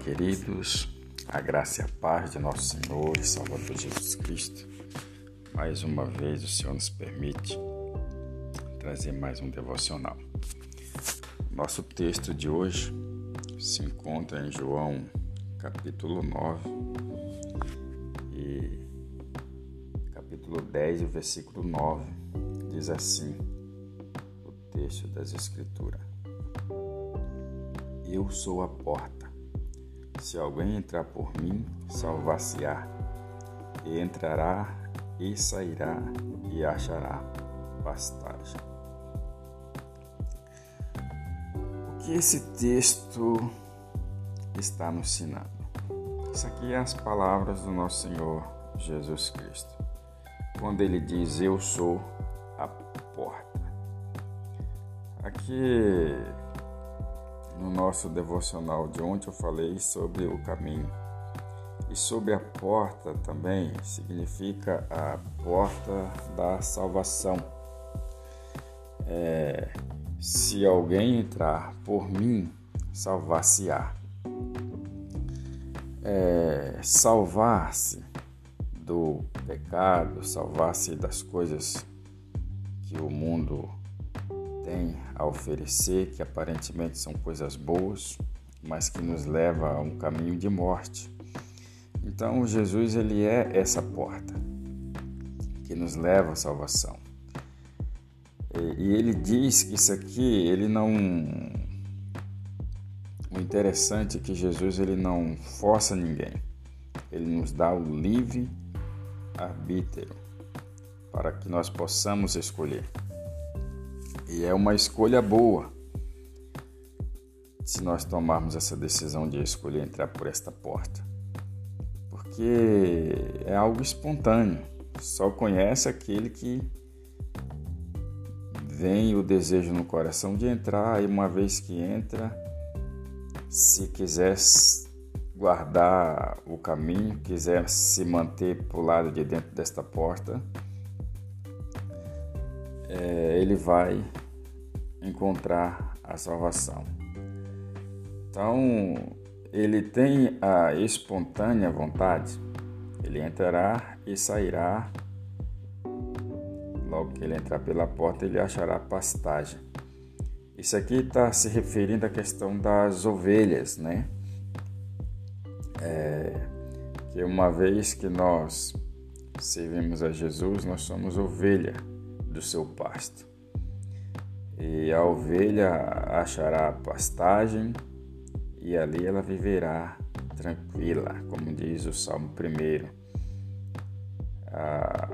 queridos, a graça e a paz de nosso Senhor e Salvador Jesus Cristo. Mais uma vez o Senhor nos permite trazer mais um devocional. Nosso texto de hoje se encontra em João capítulo 9 e capítulo 10, o versículo 9 diz assim: o texto das Escrituras. Eu sou a porta. Se alguém entrar por mim, salvar-se-á, e entrará e sairá e achará pastagem. O que esse texto está nos ensinando? Isso aqui é as palavras do nosso Senhor Jesus Cristo. Quando ele diz: Eu sou a porta. Aqui no nosso devocional de ontem eu falei sobre o caminho. E sobre a porta também significa a porta da salvação. É, se alguém entrar por mim, salvar-se-á. É, salvar-se do pecado, salvar-se das coisas que o mundo tem a oferecer, que aparentemente são coisas boas, mas que nos leva a um caminho de morte. Então Jesus ele é essa porta que nos leva à salvação. E ele diz que isso aqui ele não o interessante é que Jesus ele não força ninguém. Ele nos dá o livre arbítrio para que nós possamos escolher. E é uma escolha boa se nós tomarmos essa decisão de escolher entrar por esta porta. Porque é algo espontâneo. Só conhece aquele que vem o desejo no coração de entrar, e uma vez que entra, se quiser guardar o caminho, quiser se manter para o lado de dentro desta porta, é, ele vai encontrar a salvação. Então, ele tem a espontânea vontade, ele entrará e sairá. Logo que ele entrar pela porta, ele achará pastagem. Isso aqui está se referindo à questão das ovelhas, né? É, que uma vez que nós servimos a Jesus, nós somos ovelha do seu pasto. E a ovelha achará pastagem e ali ela viverá tranquila, como diz o Salmo 1. Ah,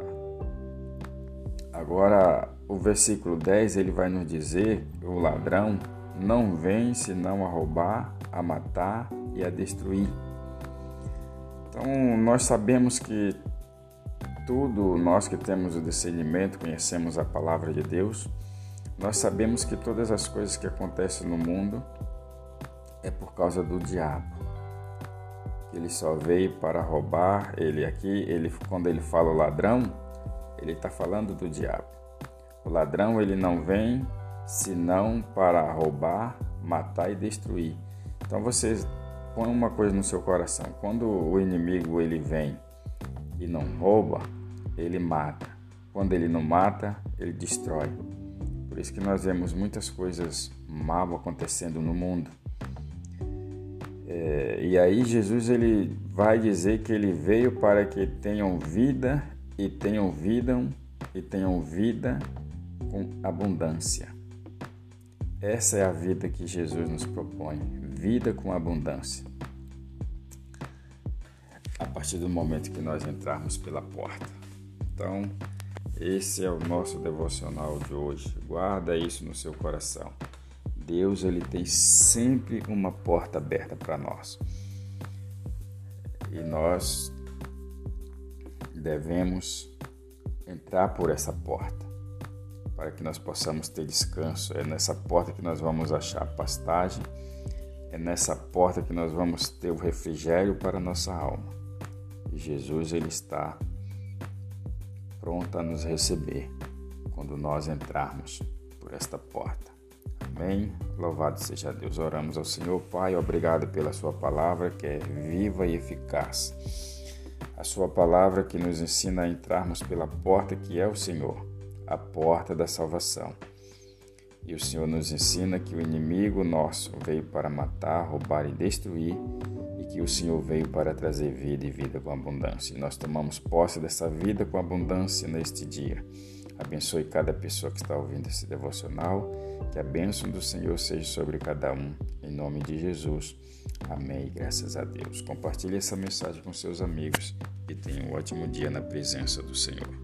agora, o versículo 10 ele vai nos dizer: o ladrão não vem senão a roubar, a matar e a destruir. Então, nós sabemos que tudo nós que temos o discernimento, conhecemos a palavra de Deus, nós sabemos que todas as coisas que acontecem no mundo é por causa do diabo. Ele só veio para roubar. Ele aqui, ele quando ele fala ladrão, ele está falando do diabo. O ladrão ele não vem senão para roubar, matar e destruir. Então você põe uma coisa no seu coração. Quando o inimigo ele vem e não rouba, ele mata. Quando ele não mata, ele destrói. Por isso que nós vemos muitas coisas mal acontecendo no mundo. É, e aí Jesus ele vai dizer que ele veio para que tenham vida e tenham vida e tenham vida com abundância. Essa é a vida que Jesus nos propõe, vida com abundância. A partir do momento que nós entrarmos pela porta. Então, esse é o nosso devocional de hoje. Guarda isso no seu coração. Deus ele tem sempre uma porta aberta para nós. E nós devemos entrar por essa porta para que nós possamos ter descanso. É nessa porta que nós vamos achar pastagem. É nessa porta que nós vamos ter o refrigério para a nossa alma. E Jesus ele está pronta a nos receber quando nós entrarmos por esta porta. Amém. Louvado seja Deus. Oramos ao Senhor, Pai, obrigado pela Sua palavra que é viva e eficaz. A Sua palavra que nos ensina a entrarmos pela porta que é o Senhor, a porta da salvação. E o Senhor nos ensina que o inimigo nosso veio para matar, roubar e destruir, que o Senhor veio para trazer vida e vida com abundância. E nós tomamos posse dessa vida com abundância neste dia. Abençoe cada pessoa que está ouvindo esse devocional. Que a bênção do Senhor seja sobre cada um. Em nome de Jesus. Amém. Graças a Deus. Compartilhe essa mensagem com seus amigos e tenha um ótimo dia na presença do Senhor.